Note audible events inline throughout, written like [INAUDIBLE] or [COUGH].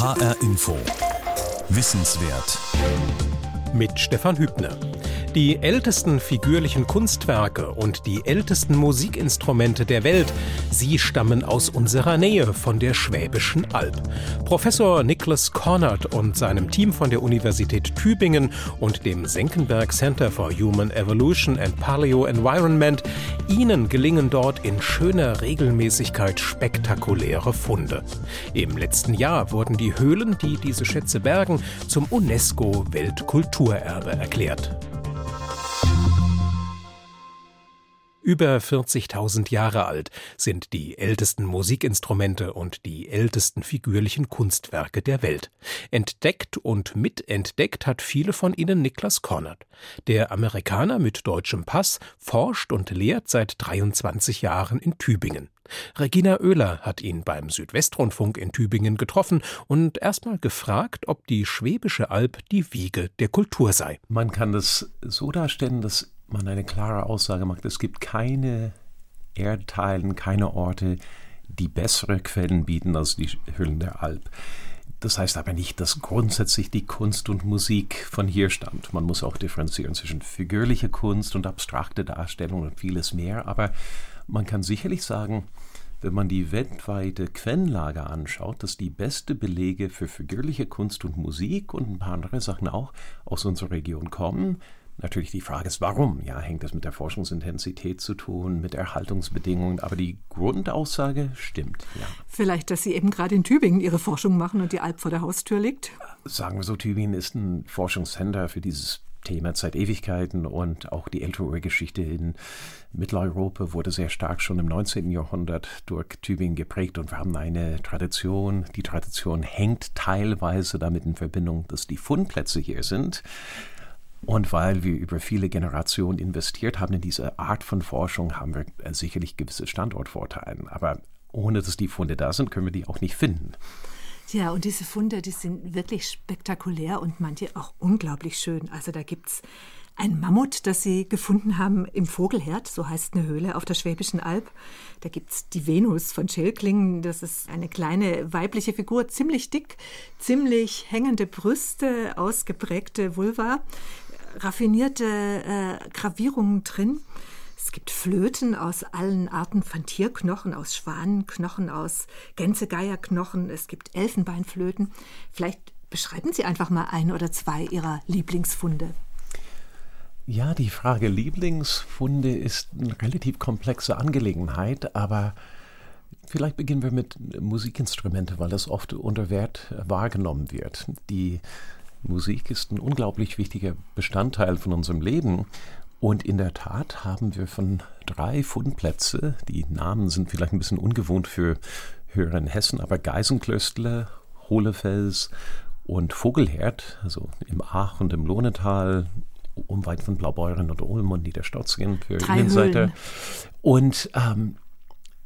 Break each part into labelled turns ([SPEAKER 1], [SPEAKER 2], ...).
[SPEAKER 1] HR Info. Wissenswert.
[SPEAKER 2] Mit Stefan Hübner. Die ältesten figürlichen Kunstwerke und die ältesten Musikinstrumente der Welt, sie stammen aus unserer Nähe von der Schwäbischen Alb. Professor Nicholas Cornard und seinem Team von der Universität Tübingen und dem Senckenberg Center for Human Evolution and Paleo Environment, ihnen gelingen dort in schöner Regelmäßigkeit spektakuläre Funde. Im letzten Jahr wurden die Höhlen, die diese Schätze bergen, zum UNESCO Weltkulturerbe erklärt. Über 40.000 Jahre alt sind die ältesten Musikinstrumente und die ältesten figürlichen Kunstwerke der Welt. Entdeckt und mitentdeckt hat viele von ihnen Niklas Cornert. Der Amerikaner mit deutschem Pass forscht und lehrt seit 23 Jahren in Tübingen. Regina Oehler hat ihn beim Südwestrundfunk in Tübingen getroffen und erstmal gefragt, ob die Schwäbische Alb die Wiege der Kultur sei.
[SPEAKER 3] Man kann das so darstellen, dass man eine klare Aussage macht. Es gibt keine Erdteilen, keine Orte, die bessere Quellen bieten als die Höhlen der Alp. Das heißt aber nicht, dass grundsätzlich die Kunst und Musik von hier stammt. Man muss auch differenzieren zwischen figürlicher Kunst und abstrakte Darstellung und vieles mehr. Aber man kann sicherlich sagen, wenn man die weltweite Quellenlage anschaut, dass die beste Belege für figürliche Kunst und Musik und ein paar andere Sachen auch aus unserer Region kommen. Natürlich die Frage ist, warum? Ja, hängt das mit der Forschungsintensität zu tun, mit Erhaltungsbedingungen, aber die Grundaussage stimmt. Ja.
[SPEAKER 4] Vielleicht, dass Sie eben gerade in Tübingen Ihre Forschung machen und die Alp vor der Haustür liegt?
[SPEAKER 3] Sagen wir so, Tübingen ist ein Forschungscenter für dieses Thema seit Ewigkeiten und auch die ältere Urgeschichte in Mitteleuropa wurde sehr stark schon im 19. Jahrhundert durch Tübingen geprägt und wir haben eine Tradition. Die Tradition hängt teilweise damit in Verbindung, dass die Fundplätze hier sind. Und weil wir über viele Generationen investiert haben in diese Art von Forschung, haben wir äh, sicherlich gewisse Standortvorteile. Aber ohne dass die Funde da sind, können wir die auch nicht finden.
[SPEAKER 4] Ja, und diese Funde, die sind wirklich spektakulär und manche auch unglaublich schön. Also da gibt es ein Mammut, das sie gefunden haben im Vogelherd, so heißt eine Höhle auf der Schwäbischen Alb. Da gibt es die Venus von Schilklingen, das ist eine kleine weibliche Figur, ziemlich dick, ziemlich hängende Brüste, ausgeprägte Vulva raffinierte äh, Gravierungen drin. Es gibt Flöten aus allen Arten von Tierknochen, aus Schwanenknochen, aus Gänsegeierknochen. Es gibt Elfenbeinflöten. Vielleicht beschreiben Sie einfach mal ein oder zwei Ihrer Lieblingsfunde.
[SPEAKER 3] Ja, die Frage Lieblingsfunde ist eine relativ komplexe Angelegenheit, aber vielleicht beginnen wir mit Musikinstrumente, weil das oft unter Wert wahrgenommen wird. Die Musik ist ein unglaublich wichtiger Bestandteil von unserem Leben. Und in der Tat haben wir von drei Fundplätze, die Namen sind vielleicht ein bisschen ungewohnt für Hörer in Hessen, aber Geisenklöstle, Hohlefels und Vogelherd, also im Ach und im Lohnetal, unweit von Blaubeuren und Ulm und Niederstotzingen für
[SPEAKER 4] Drei
[SPEAKER 3] Innenseite.
[SPEAKER 4] Höhlen.
[SPEAKER 3] Und ähm,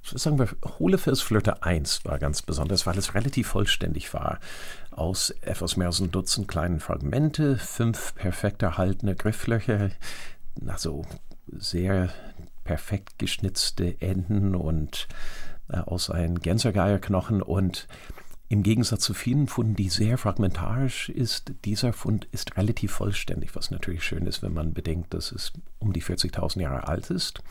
[SPEAKER 3] sagen wir, Hohlefels Flöte 1 war ganz besonders, weil es relativ vollständig war. Aus etwas mehr als ein Dutzend kleinen Fragmente, fünf perfekt erhaltene Grifflöcher, also sehr perfekt geschnitzte Enden und äh, aus einem Gänsergeierknochen und im Gegensatz zu vielen Funden, die sehr fragmentarisch ist, dieser Fund ist relativ vollständig, was natürlich schön ist, wenn man bedenkt, dass es um die 40.000 Jahre alt ist.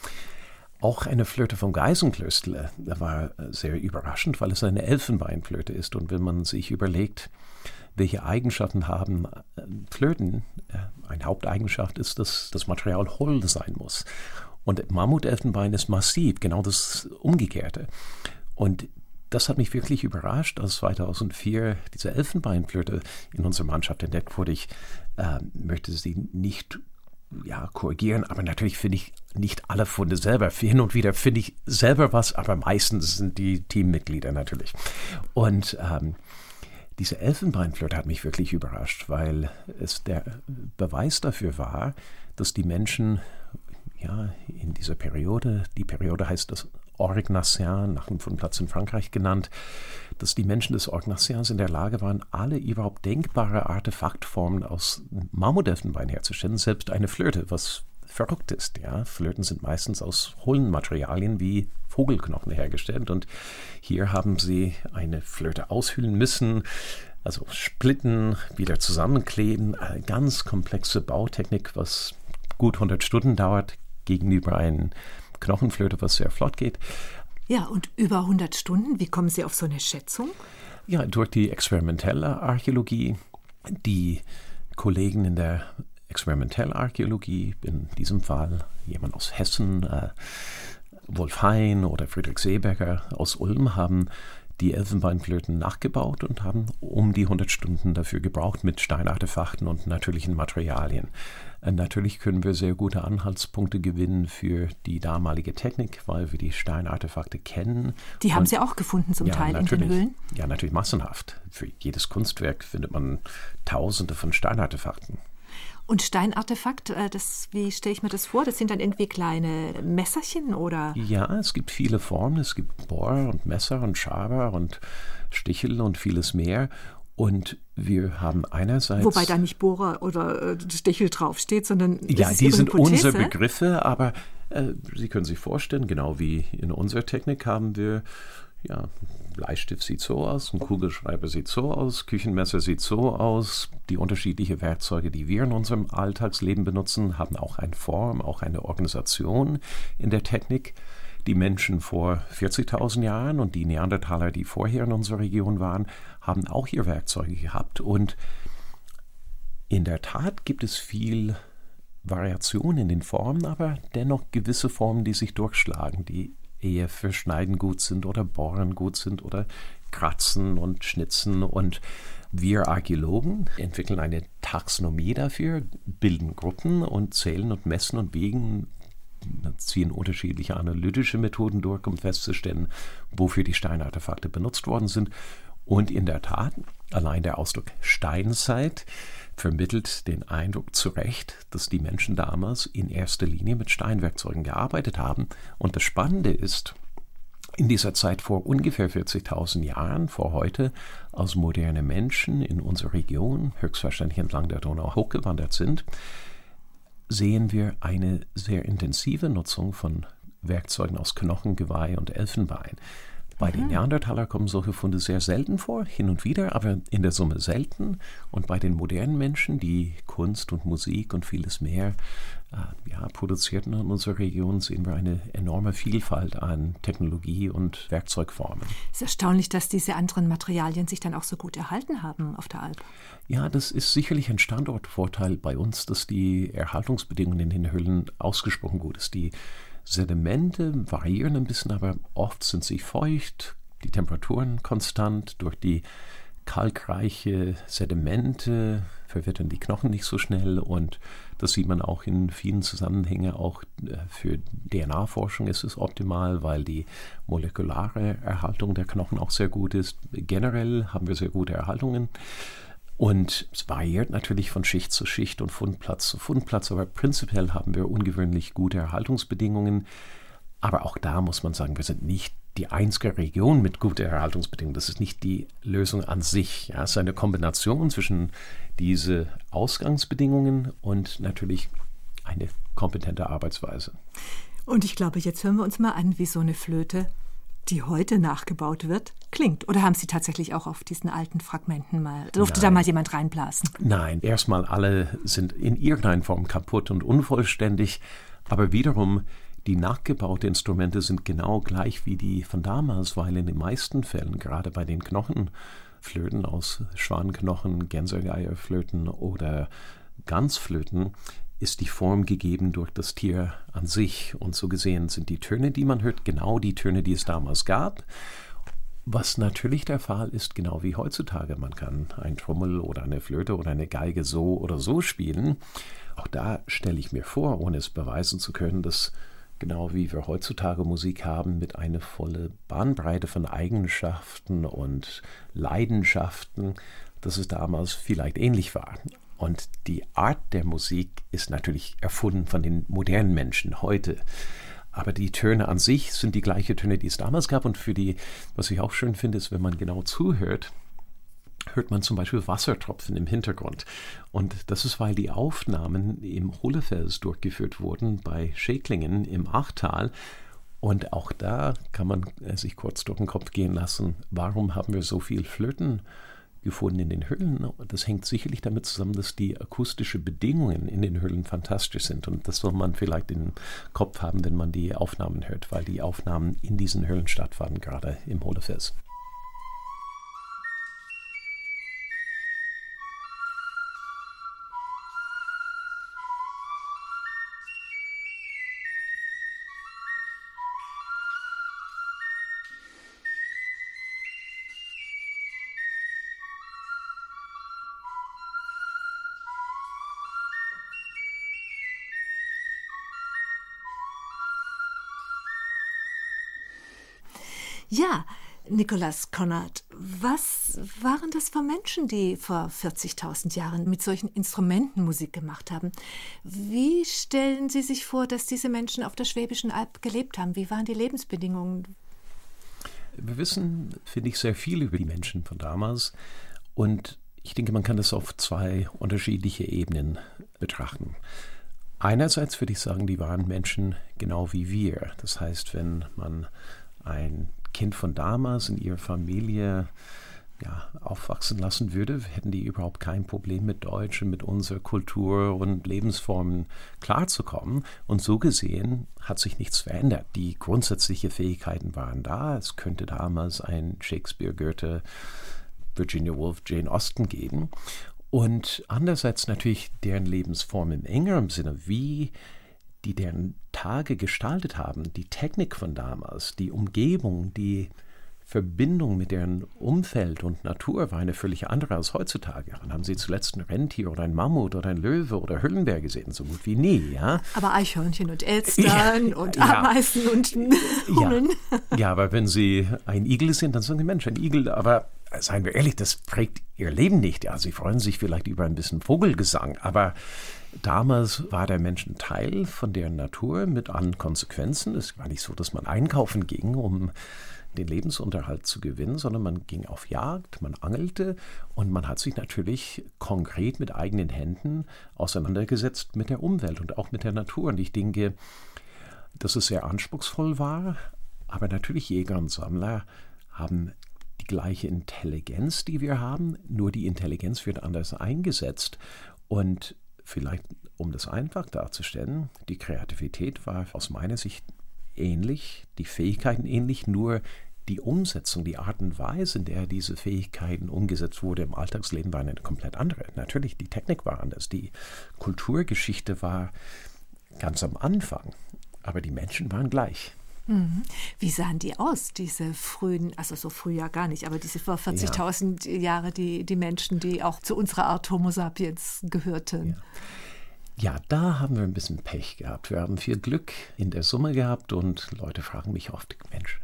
[SPEAKER 3] Auch eine Flöte vom Geisenklöstle war sehr überraschend, weil es eine Elfenbeinflöte ist. Und wenn man sich überlegt, welche Eigenschaften haben äh, Flöten, äh, eine Haupteigenschaft ist, dass das Material hohl sein muss. Und Mammutelfenbein ist massiv, genau das Umgekehrte. Und das hat mich wirklich überrascht, als 2004 diese Elfenbeinflöte in unserer Mannschaft entdeckt wurde. Ich äh, möchte sie nicht ja, korrigieren, aber natürlich finde ich nicht alle Funde selber. Hin und wieder finde ich selber was, aber meistens sind die Teammitglieder natürlich. Und ähm, diese Elfenbeinflöte hat mich wirklich überrascht, weil es der Beweis dafür war, dass die Menschen ja in dieser Periode, die Periode heißt das Orgnacien, nach einem Fundplatz in Frankreich genannt, dass die Menschen des Orgnaciens in der Lage waren, alle überhaupt denkbare Artefaktformen aus Mammutelfenbein herzustellen, selbst eine Flöte, was verrückt ist. Ja? Flöten sind meistens aus hohlen Materialien wie Vogelknochen hergestellt und hier haben sie eine Flöte aushöhlen müssen, Also splitten, wieder zusammenkleben, eine ganz komplexe Bautechnik, was gut 100 Stunden dauert, gegenüber einem Knochenflöte, was sehr flott geht.
[SPEAKER 4] Ja, und über 100 Stunden, wie kommen Sie auf so eine Schätzung?
[SPEAKER 3] Ja, durch die experimentelle Archäologie, die Kollegen in der Experimentellarchäologie, in diesem Fall jemand aus Hessen, äh, Wolf Hein oder Friedrich Seeberger aus Ulm, haben die Elfenbeinflöten nachgebaut und haben um die 100 Stunden dafür gebraucht mit Steinartefakten und natürlichen Materialien. Äh, natürlich können wir sehr gute Anhaltspunkte gewinnen für die damalige Technik, weil wir die Steinartefakte kennen.
[SPEAKER 4] Die haben und, Sie auch gefunden zum
[SPEAKER 3] ja,
[SPEAKER 4] Teil in den Höhlen?
[SPEAKER 3] Ja, natürlich massenhaft. Für jedes Kunstwerk findet man Tausende von Steinartefakten.
[SPEAKER 4] Und Steinartefakt, äh, das, wie stelle ich mir das vor? Das sind dann irgendwie kleine Messerchen oder?
[SPEAKER 3] Ja, es gibt viele Formen. Es gibt Bohr und Messer und Schaber und Stichel und vieles mehr. Und wir haben einerseits.
[SPEAKER 4] Wobei da nicht Bohrer oder äh, Stichel draufsteht, sondern.
[SPEAKER 3] Ja, die sind unsere Begriffe, aber äh, Sie können sich vorstellen, genau wie in unserer Technik haben wir ja, Bleistift sieht so aus, ein Kugelschreiber sieht so aus, Küchenmesser sieht so aus. Die unterschiedlichen Werkzeuge, die wir in unserem Alltagsleben benutzen, haben auch eine Form, auch eine Organisation in der Technik. Die Menschen vor 40.000 Jahren und die Neandertaler, die vorher in unserer Region waren, haben auch ihre Werkzeuge gehabt. Und in der Tat gibt es viel Variation in den Formen, aber dennoch gewisse Formen, die sich durchschlagen, die eher für Schneiden gut sind oder Bohren gut sind oder Kratzen und Schnitzen und wir Archäologen entwickeln eine Taxonomie dafür, bilden Gruppen und zählen und messen und wiegen, ziehen unterschiedliche analytische Methoden durch, um festzustellen, wofür die Steinartefakte benutzt worden sind. Und in der Tat, allein der Ausdruck Steinzeit vermittelt den Eindruck zu Recht, dass die Menschen damals in erster Linie mit Steinwerkzeugen gearbeitet haben. Und das Spannende ist, in dieser Zeit vor ungefähr 40.000 Jahren, vor heute, als moderne Menschen in unserer Region, höchstwahrscheinlich entlang der Donau hochgewandert sind, sehen wir eine sehr intensive Nutzung von Werkzeugen aus Knochen, Geweih und Elfenbein. Bei den Neandertaler kommen solche Funde sehr selten vor, hin und wieder, aber in der Summe selten. Und bei den modernen Menschen, die Kunst und Musik und vieles mehr äh, ja, produzierten in unserer Region, sehen wir eine enorme Vielfalt an Technologie und Werkzeugformen.
[SPEAKER 4] Es ist erstaunlich, dass diese anderen Materialien sich dann auch so gut erhalten haben auf der Alp.
[SPEAKER 3] Ja, das ist sicherlich ein Standortvorteil bei uns, dass die Erhaltungsbedingungen in den Höhlen ausgesprochen gut sind. Die Sedimente variieren ein bisschen, aber oft sind sie feucht, die Temperaturen konstant. Durch die kalkreiche Sedimente verwittern die Knochen nicht so schnell und das sieht man auch in vielen Zusammenhängen. Auch äh, für DNA-Forschung ist es optimal, weil die molekulare Erhaltung der Knochen auch sehr gut ist. Generell haben wir sehr gute Erhaltungen. Und es variiert natürlich von Schicht zu Schicht und Fundplatz zu Fundplatz, aber prinzipiell haben wir ungewöhnlich gute Erhaltungsbedingungen. Aber auch da muss man sagen, wir sind nicht die einzige Region mit guten Erhaltungsbedingungen. Das ist nicht die Lösung an sich. Ja, es ist eine Kombination zwischen diese Ausgangsbedingungen und natürlich eine kompetente Arbeitsweise.
[SPEAKER 4] Und ich glaube, jetzt hören wir uns mal an, wie so eine Flöte die heute nachgebaut wird, klingt? Oder haben Sie tatsächlich auch auf diesen alten Fragmenten mal, durfte Nein. da mal jemand reinblasen?
[SPEAKER 3] Nein, erstmal alle sind in irgendeiner Form kaputt und unvollständig, aber wiederum die nachgebauten Instrumente sind genau gleich wie die von damals, weil in den meisten Fällen, gerade bei den Knochenflöten aus Schwanknochen, Gänsegeierflöten oder Ganzflöten, ist die Form gegeben durch das Tier an sich. Und so gesehen sind die Töne, die man hört, genau die Töne, die es damals gab. Was natürlich der Fall ist, genau wie heutzutage. Man kann ein Trommel oder eine Flöte oder eine Geige so oder so spielen. Auch da stelle ich mir vor, ohne es beweisen zu können, dass genau wie wir heutzutage Musik haben, mit einer volle Bahnbreite von Eigenschaften und Leidenschaften, dass es damals vielleicht ähnlich war. Und die Art der Musik ist natürlich erfunden von den modernen Menschen heute. Aber die Töne an sich sind die gleichen Töne, die es damals gab. Und für die, was ich auch schön finde, ist, wenn man genau zuhört, hört man zum Beispiel Wassertropfen im Hintergrund. Und das ist, weil die Aufnahmen im Hohlefels durchgeführt wurden bei Schäklingen im Achtal. Und auch da kann man sich kurz durch den Kopf gehen lassen, warum haben wir so viel Flöten gefunden in den Höhlen. Das hängt sicherlich damit zusammen, dass die akustischen Bedingungen in den Höhlen fantastisch sind. Und das soll man vielleicht im Kopf haben, wenn man die Aufnahmen hört, weil die Aufnahmen in diesen Höhlen stattfanden, gerade im Holefest.
[SPEAKER 4] Ja, Nikolaus Konrad, was waren das für Menschen, die vor 40.000 Jahren mit solchen Instrumenten Musik gemacht haben? Wie stellen Sie sich vor, dass diese Menschen auf der Schwäbischen Alb gelebt haben? Wie waren die Lebensbedingungen?
[SPEAKER 3] Wir wissen, finde ich, sehr viel über die Menschen von damals und ich denke, man kann das auf zwei unterschiedliche Ebenen betrachten. Einerseits würde ich sagen, die waren Menschen genau wie wir. Das heißt, wenn man ein Kind von damals in ihrer Familie ja, aufwachsen lassen würde, hätten die überhaupt kein Problem mit Deutsch und mit unserer Kultur und Lebensformen klarzukommen. Und so gesehen hat sich nichts verändert. Die grundsätzlichen Fähigkeiten waren da. Es könnte damals ein Shakespeare, Goethe, Virginia Woolf, Jane Austen geben. Und andererseits natürlich deren Lebensform im engeren Sinne, wie die deren Tage gestaltet haben, die Technik von damals, die Umgebung, die Verbindung mit deren Umfeld und Natur war eine völlig andere als heutzutage. Dann haben Sie zuletzt ein Rentier oder ein Mammut oder ein Löwe oder Hüllenberg gesehen, so gut wie nie, ja.
[SPEAKER 4] Aber Eichhörnchen und Elstern [LAUGHS] ja, und Ameisen ja. und Hummeln.
[SPEAKER 3] Ja. ja, aber wenn Sie ein Igel sind, dann sagen die Menschen ein Igel, aber seien wir ehrlich, das prägt ihr Leben nicht. Ja, sie freuen sich vielleicht über ein bisschen Vogelgesang, aber Damals war der Mensch ein Teil von deren Natur mit allen Konsequenzen. Es war nicht so, dass man einkaufen ging, um den Lebensunterhalt zu gewinnen, sondern man ging auf Jagd, man angelte und man hat sich natürlich konkret mit eigenen Händen auseinandergesetzt mit der Umwelt und auch mit der Natur. Und ich denke, dass es sehr anspruchsvoll war, aber natürlich Jäger und Sammler haben die gleiche Intelligenz, die wir haben, nur die Intelligenz wird anders eingesetzt. Und vielleicht, um das einfach darzustellen, die Kreativität war aus meiner Sicht ähnlich, die Fähigkeiten ähnlich, nur die Umsetzung, die Art und Weise, in der diese Fähigkeiten umgesetzt wurde im Alltagsleben, war eine komplett andere. Natürlich, die Technik war anders, die Kulturgeschichte war ganz am Anfang, aber die Menschen waren gleich.
[SPEAKER 4] Mhm. Wie sahen die aus, diese frühen, also so früh ja gar nicht, aber diese vor 40.000 ja. Jahre, die, die Menschen, die auch zu unserer Art Homo sapiens gehörten?
[SPEAKER 3] Ja. Ja, da haben wir ein bisschen Pech gehabt. Wir haben viel Glück in der Summe gehabt und Leute fragen mich oft, Mensch,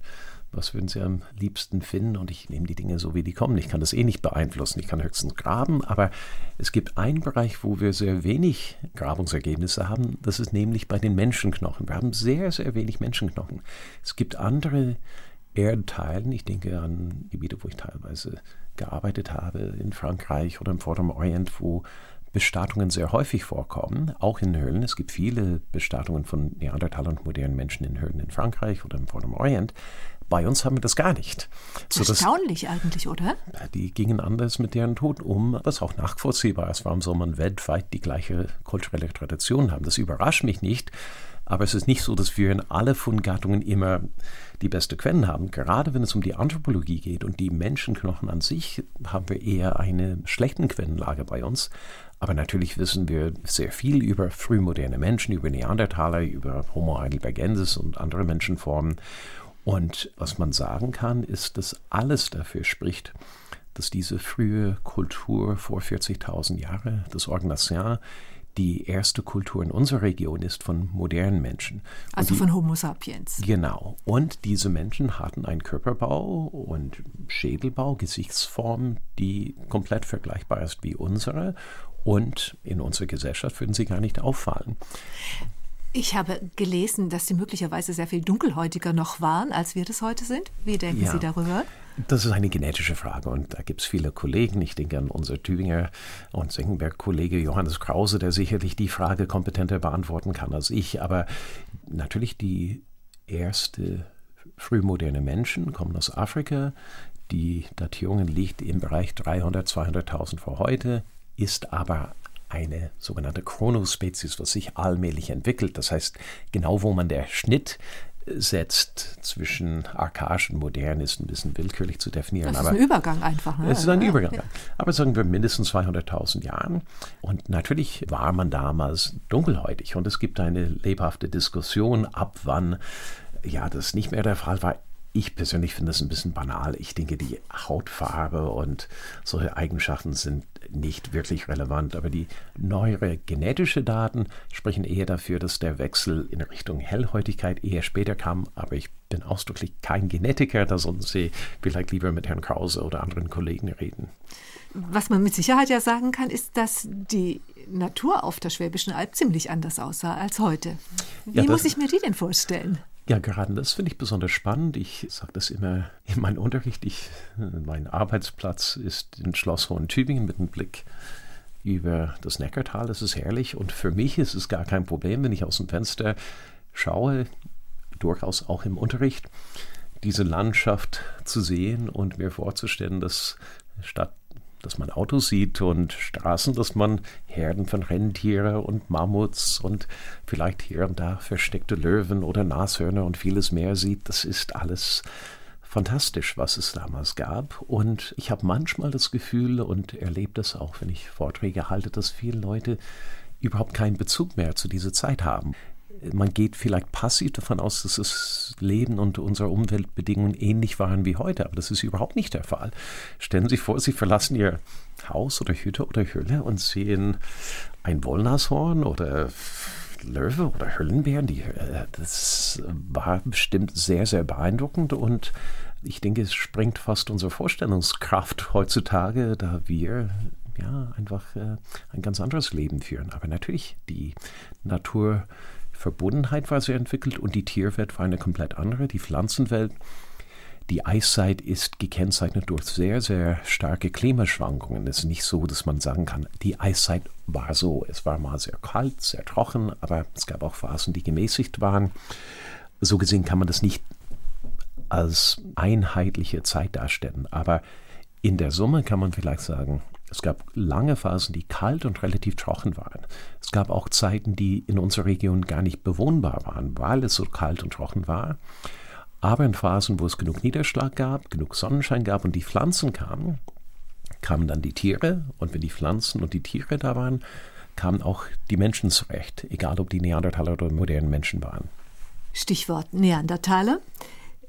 [SPEAKER 3] was würden Sie am liebsten finden? Und ich nehme die Dinge so, wie die kommen. Ich kann das eh nicht beeinflussen. Ich kann höchstens graben. Aber es gibt einen Bereich, wo wir sehr wenig Grabungsergebnisse haben. Das ist nämlich bei den Menschenknochen. Wir haben sehr, sehr wenig Menschenknochen. Es gibt andere Erdteilen. Ich denke an Gebiete, wo ich teilweise gearbeitet habe, in Frankreich oder im Vorderen Orient, wo Bestattungen sehr häufig vorkommen, auch in Höhlen. Es gibt viele Bestattungen von Neandertalern und modernen Menschen in Höhlen in Frankreich oder im Vorderen Orient. Bei uns haben wir das gar nicht.
[SPEAKER 4] So Erstaunlich dass, eigentlich, oder?
[SPEAKER 3] Die gingen anders mit deren Tod um, was auch nachvollziehbar ist. Warum soll man weltweit die gleiche kulturelle Tradition haben? Das überrascht mich nicht. Aber es ist nicht so, dass wir in alle Fundgattungen immer die beste Quellen haben. Gerade wenn es um die Anthropologie geht und die Menschenknochen an sich, haben wir eher eine schlechte Quellenlage bei uns. Aber natürlich wissen wir sehr viel über frühmoderne Menschen, über Neandertaler, über Homo heidelbergensis und andere Menschenformen. Und was man sagen kann, ist, dass alles dafür spricht, dass diese frühe Kultur vor 40.000 Jahren, das Orgnacien, die erste Kultur in unserer Region ist von modernen Menschen.
[SPEAKER 4] Also die, von Homo sapiens.
[SPEAKER 3] Genau. Und diese Menschen hatten einen Körperbau und Schädelbau, Gesichtsform, die komplett vergleichbar ist wie unsere. Und in unserer Gesellschaft würden sie gar nicht auffallen.
[SPEAKER 4] Ich habe gelesen, dass Sie möglicherweise sehr viel dunkelhäutiger noch waren, als wir das heute sind. Wie denken ja, Sie darüber?
[SPEAKER 3] Das ist eine genetische Frage und da gibt es viele Kollegen. Ich denke an unser Tübinger und Senckenberg-Kollege Johannes Krause, der sicherlich die Frage kompetenter beantworten kann als ich. Aber natürlich die erste frühmoderne Menschen, kommen aus Afrika. Die Datierung liegt im Bereich 300, 200.000 vor heute, ist aber eine sogenannte Chronospezies, was sich allmählich entwickelt. Das heißt, genau wo man der Schnitt setzt zwischen archaisch und modern, ist ein bisschen willkürlich zu definieren.
[SPEAKER 4] Das ist ein Übergang einfach.
[SPEAKER 3] Ne? Es ist ein ja, Übergang. Aber sagen wir mindestens 200.000 Jahren. Und natürlich war man damals dunkelhäutig. Und es gibt eine lebhafte Diskussion, ab wann ja das nicht mehr der Fall war. Ich persönlich finde das ein bisschen banal. Ich denke, die Hautfarbe und solche Eigenschaften sind nicht wirklich relevant, aber die neuere genetische Daten sprechen eher dafür, dass der Wechsel in Richtung Hellhäutigkeit eher später kam. Aber ich bin ausdrücklich kein Genetiker, da sollten Sie vielleicht lieber mit Herrn Krause oder anderen Kollegen reden.
[SPEAKER 4] Was man mit Sicherheit ja sagen kann, ist, dass die Natur auf der Schwäbischen Alb ziemlich anders aussah als heute. Wie ja, muss ich mir die denn vorstellen?
[SPEAKER 3] Ja, gerade das finde ich besonders spannend. Ich sage das immer in meinem Unterricht. Ich, mein Arbeitsplatz ist in Schloss Hohen-Tübingen mit einem Blick über das Neckartal. Das ist herrlich. Und für mich ist es gar kein Problem, wenn ich aus dem Fenster schaue, durchaus auch im Unterricht, diese Landschaft zu sehen und mir vorzustellen, dass statt dass man Autos sieht und Straßen, dass man Herden von Rentiere und Mammuts und vielleicht hier und da versteckte Löwen oder Nashörner und vieles mehr sieht. Das ist alles fantastisch, was es damals gab. Und ich habe manchmal das Gefühl und erlebe das auch, wenn ich Vorträge halte, dass viele Leute überhaupt keinen Bezug mehr zu dieser Zeit haben man geht vielleicht passiv davon aus, dass das Leben und unsere Umweltbedingungen ähnlich waren wie heute, aber das ist überhaupt nicht der Fall. Stellen Sie sich vor, Sie verlassen Ihr Haus oder Hütte oder Höhle und sehen ein Wollnashorn oder Löwe oder Höllenbären. Die, äh, das war bestimmt sehr, sehr beeindruckend und ich denke, es sprengt fast unsere Vorstellungskraft heutzutage, da wir ja einfach äh, ein ganz anderes Leben führen. Aber natürlich, die Natur Verbundenheit war sehr entwickelt und die Tierwelt war eine komplett andere. Die Pflanzenwelt, die Eiszeit ist gekennzeichnet durch sehr, sehr starke Klimaschwankungen. Es ist nicht so, dass man sagen kann, die Eiszeit war so. Es war mal sehr kalt, sehr trocken, aber es gab auch Phasen, die gemäßigt waren. So gesehen kann man das nicht als einheitliche Zeit darstellen. Aber in der Summe kann man vielleicht sagen, es gab lange Phasen, die kalt und relativ trocken waren. Es gab auch Zeiten, die in unserer Region gar nicht bewohnbar waren, weil es so kalt und trocken war. Aber in Phasen, wo es genug Niederschlag gab, genug Sonnenschein gab und die Pflanzen kamen, kamen dann die Tiere. Und wenn die Pflanzen und die Tiere da waren, kamen auch die Menschen zurecht, egal ob die Neandertaler oder modernen Menschen waren.
[SPEAKER 4] Stichwort Neandertaler.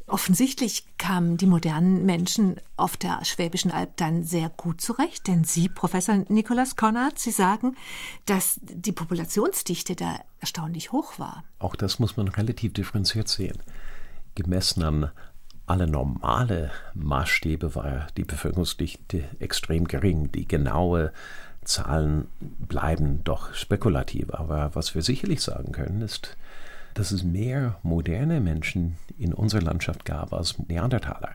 [SPEAKER 4] Offensichtlich kamen die modernen Menschen auf der Schwäbischen Alb dann sehr gut zurecht, denn Sie, Professor Nikolaus Konrad, Sie sagen, dass die Populationsdichte da erstaunlich hoch war.
[SPEAKER 3] Auch das muss man relativ differenziert sehen. Gemessen an alle normale Maßstäbe war die Bevölkerungsdichte extrem gering. Die genaue Zahlen bleiben doch spekulativ. Aber was wir sicherlich sagen können, ist, dass es mehr moderne Menschen in unserer Landschaft gab als Neandertaler.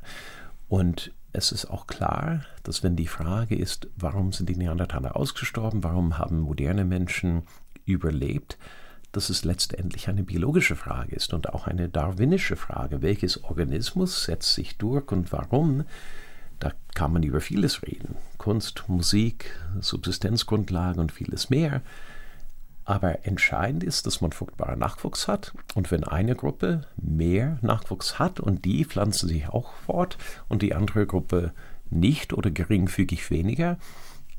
[SPEAKER 3] Und es ist auch klar, dass wenn die Frage ist, warum sind die Neandertaler ausgestorben, warum haben moderne Menschen überlebt, dass es letztendlich eine biologische Frage ist und auch eine darwinische Frage. Welches Organismus setzt sich durch und warum? Da kann man über vieles reden. Kunst, Musik, Subsistenzgrundlagen und vieles mehr. Aber entscheidend ist, dass man fruchtbaren Nachwuchs hat. Und wenn eine Gruppe mehr Nachwuchs hat und die pflanzen sich auch fort und die andere Gruppe nicht oder geringfügig weniger,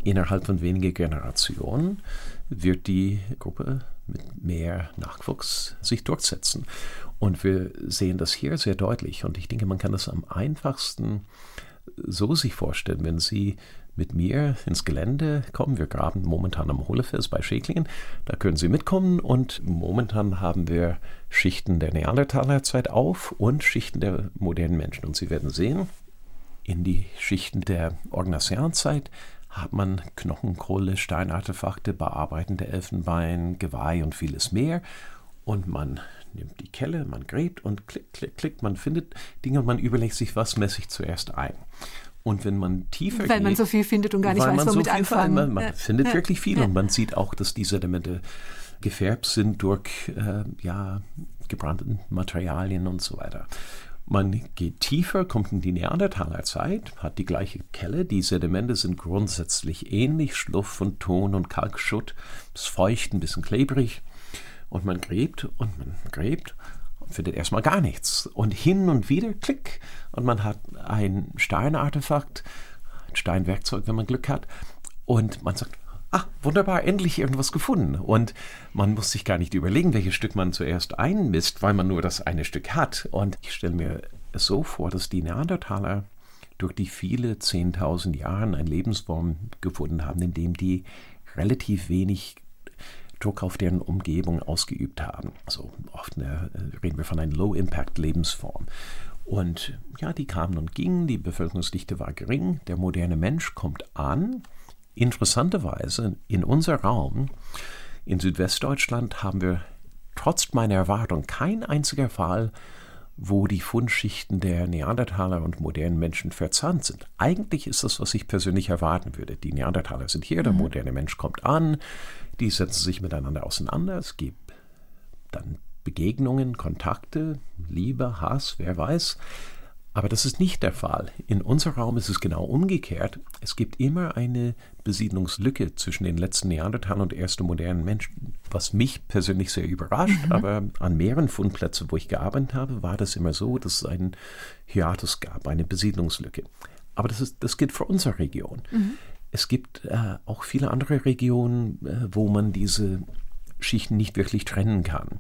[SPEAKER 3] innerhalb von wenigen Generationen wird die Gruppe mit mehr Nachwuchs sich durchsetzen. Und wir sehen das hier sehr deutlich. Und ich denke, man kann das am einfachsten so sich vorstellen, wenn Sie mit mir ins Gelände kommen. Wir graben momentan am Hohlefels bei Schäklingen. Da können Sie mitkommen und momentan haben wir Schichten der Neandertalerzeit auf und Schichten der modernen Menschen. Und Sie werden sehen, in die Schichten der Orgnasianzeit hat man Knochenkohle, Steinartefakte, bearbeitende Elfenbein, Geweih und vieles mehr. Und man nimmt die Kelle, man gräbt und klick, klick, klick, man findet Dinge und man überlegt sich, was messe ich zuerst ein. Und wenn man tiefer
[SPEAKER 4] Weil geht, man so viel findet und gar nicht weiß, womit so anfangen.
[SPEAKER 3] Man, man ja. findet ja. wirklich viel ja. und man sieht auch, dass diese Elemente gefärbt sind durch äh, ja, gebrannten Materialien und so weiter. Man geht tiefer, kommt in die Neandertalerzeit, hat die gleiche Kelle. Die Sedimente sind grundsätzlich ähnlich, Schluff und Ton und Kalkschutt. Es ist feucht, ein bisschen klebrig. Und man gräbt und man gräbt findet erstmal gar nichts. Und hin und wieder, klick, und man hat ein Steinartefakt, ein Steinwerkzeug, wenn man Glück hat. Und man sagt, ah, wunderbar, endlich irgendwas gefunden. Und man muss sich gar nicht überlegen, welches Stück man zuerst einmisst, weil man nur das eine Stück hat. Und ich stelle mir so vor, dass die Neandertaler durch die viele 10.000 Jahre eine Lebensform gefunden haben, in dem die relativ wenig Druck auf deren Umgebung ausgeübt haben. Also oft äh, reden wir von einer Low-Impact-Lebensform. Und ja, die kamen und gingen, die Bevölkerungsdichte war gering, der moderne Mensch kommt an Interessanterweise in unser Raum in Südwestdeutschland haben wir trotz meiner Erwartung kein einziger Fall, wo die Fundschichten der Neandertaler und modernen Menschen verzahnt sind. Eigentlich ist das, was ich persönlich erwarten würde. Die Neandertaler sind hier, der mhm. moderne Mensch kommt an, die setzen sich miteinander auseinander, es gibt dann Begegnungen, Kontakte, Liebe, Hass, wer weiß. Aber das ist nicht der Fall. In unserem Raum ist es genau umgekehrt. Es gibt immer eine Besiedlungslücke zwischen den letzten Neandertalern und ersten modernen Menschen, was mich persönlich sehr überrascht. Mhm. Aber an mehreren Fundplätzen, wo ich gearbeitet habe, war das immer so, dass es einen Hiatus gab, eine Besiedlungslücke. Aber das, ist, das gilt für unsere Region. Mhm. Es gibt äh, auch viele andere Regionen, äh, wo man diese Schichten nicht wirklich trennen kann.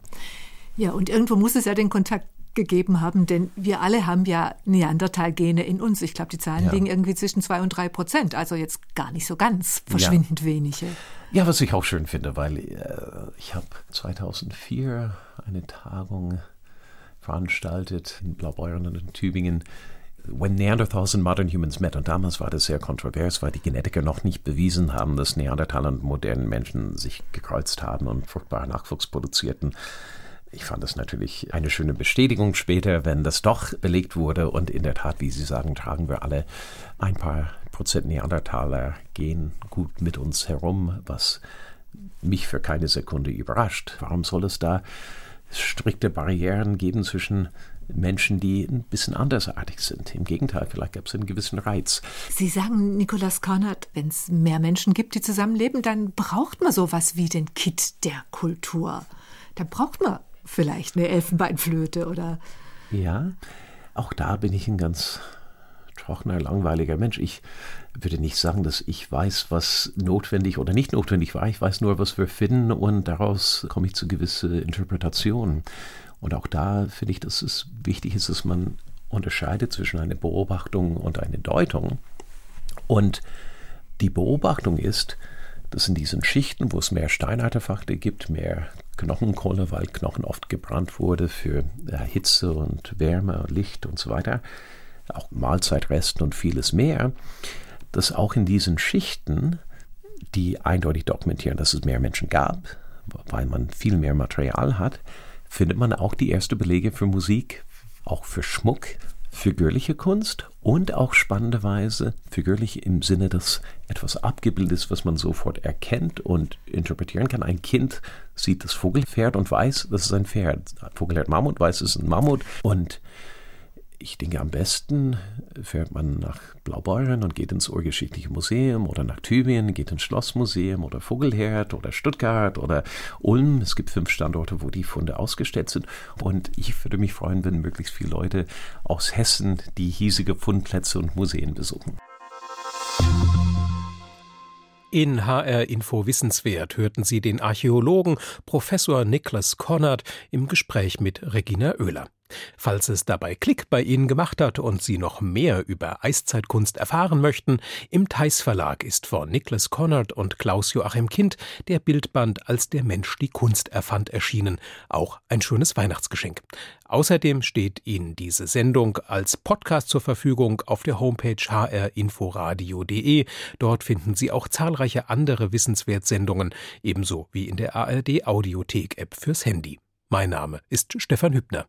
[SPEAKER 4] Ja, und irgendwo muss es ja den Kontakt gegeben haben, denn wir alle haben ja Neandertal-Gene in uns. Ich glaube, die Zahlen ja. liegen irgendwie zwischen zwei und drei Prozent, also jetzt gar nicht so ganz verschwindend ja. wenige.
[SPEAKER 3] Ja, was ich auch schön finde, weil äh, ich habe 2004 eine Tagung veranstaltet in Blaubeuren und in Tübingen. When Neanderthals and Modern Humans Met. Und damals war das sehr kontrovers, weil die Genetiker noch nicht bewiesen haben, dass Neandertaler und modernen Menschen sich gekreuzt haben und fruchtbaren Nachwuchs produzierten. Ich fand es natürlich eine schöne Bestätigung später, wenn das doch belegt wurde. Und in der Tat, wie Sie sagen, tragen wir alle ein paar Prozent Neandertaler gehen gut mit uns herum, was mich für keine Sekunde überrascht. Warum soll es da strikte Barrieren geben zwischen Menschen, die ein bisschen andersartig sind. Im Gegenteil, vielleicht gab es einen gewissen Reiz.
[SPEAKER 4] Sie sagen, Nikolaus Kornert, wenn es mehr Menschen gibt, die zusammenleben, dann braucht man sowas wie den Kit der Kultur. Da braucht man vielleicht eine Elfenbeinflöte oder.
[SPEAKER 3] Ja, auch da bin ich ein ganz trockener, langweiliger Mensch. Ich würde nicht sagen, dass ich weiß, was notwendig oder nicht notwendig war. Ich weiß nur, was wir finden und daraus komme ich zu gewissen Interpretationen. Und auch da finde ich, dass es wichtig ist, dass man unterscheidet zwischen einer Beobachtung und einer Deutung. Und die Beobachtung ist, dass in diesen Schichten, wo es mehr Steinartefakte gibt, mehr Knochenkohle, weil Knochen oft gebrannt wurde für Hitze und Wärme, Licht und so weiter, auch Mahlzeitresten und vieles mehr, dass auch in diesen Schichten, die eindeutig dokumentieren, dass es mehr Menschen gab, weil man viel mehr Material hat, findet man auch die ersten Belege für Musik, auch für Schmuck, figürliche Kunst und auch spannenderweise figürlich im Sinne, dass etwas abgebildet ist, was man sofort erkennt und interpretieren kann. Ein Kind sieht das Vogelpferd und weiß, das ist ein Pferd. Vogelpferd Mammut weiß, es ist ein Mammut und ich denke, am besten fährt man nach Blaubeuren und geht ins Urgeschichtliche Museum oder nach Tübingen, geht ins Schlossmuseum oder Vogelherd oder Stuttgart oder Ulm. Es gibt fünf Standorte, wo die Funde ausgestellt sind. Und ich würde mich freuen, wenn möglichst viele Leute aus Hessen die hiesige Fundplätze und Museen besuchen.
[SPEAKER 2] In HR Info Wissenswert hörten Sie den Archäologen Professor Niklas Konrad im Gespräch mit Regina Oehler. Falls es dabei Klick bei Ihnen gemacht hat und Sie noch mehr über Eiszeitkunst erfahren möchten, im Theis Verlag ist von Niklas Konrad und Klaus Joachim Kind der Bildband Als der Mensch die Kunst erfand erschienen. Auch ein schönes Weihnachtsgeschenk. Außerdem steht Ihnen diese Sendung als Podcast zur Verfügung auf der Homepage hrinforadio.de. Dort finden Sie auch zahlreiche andere Wissenswertsendungen, ebenso wie in der ARD Audiothek App fürs Handy. Mein Name ist Stefan Hübner.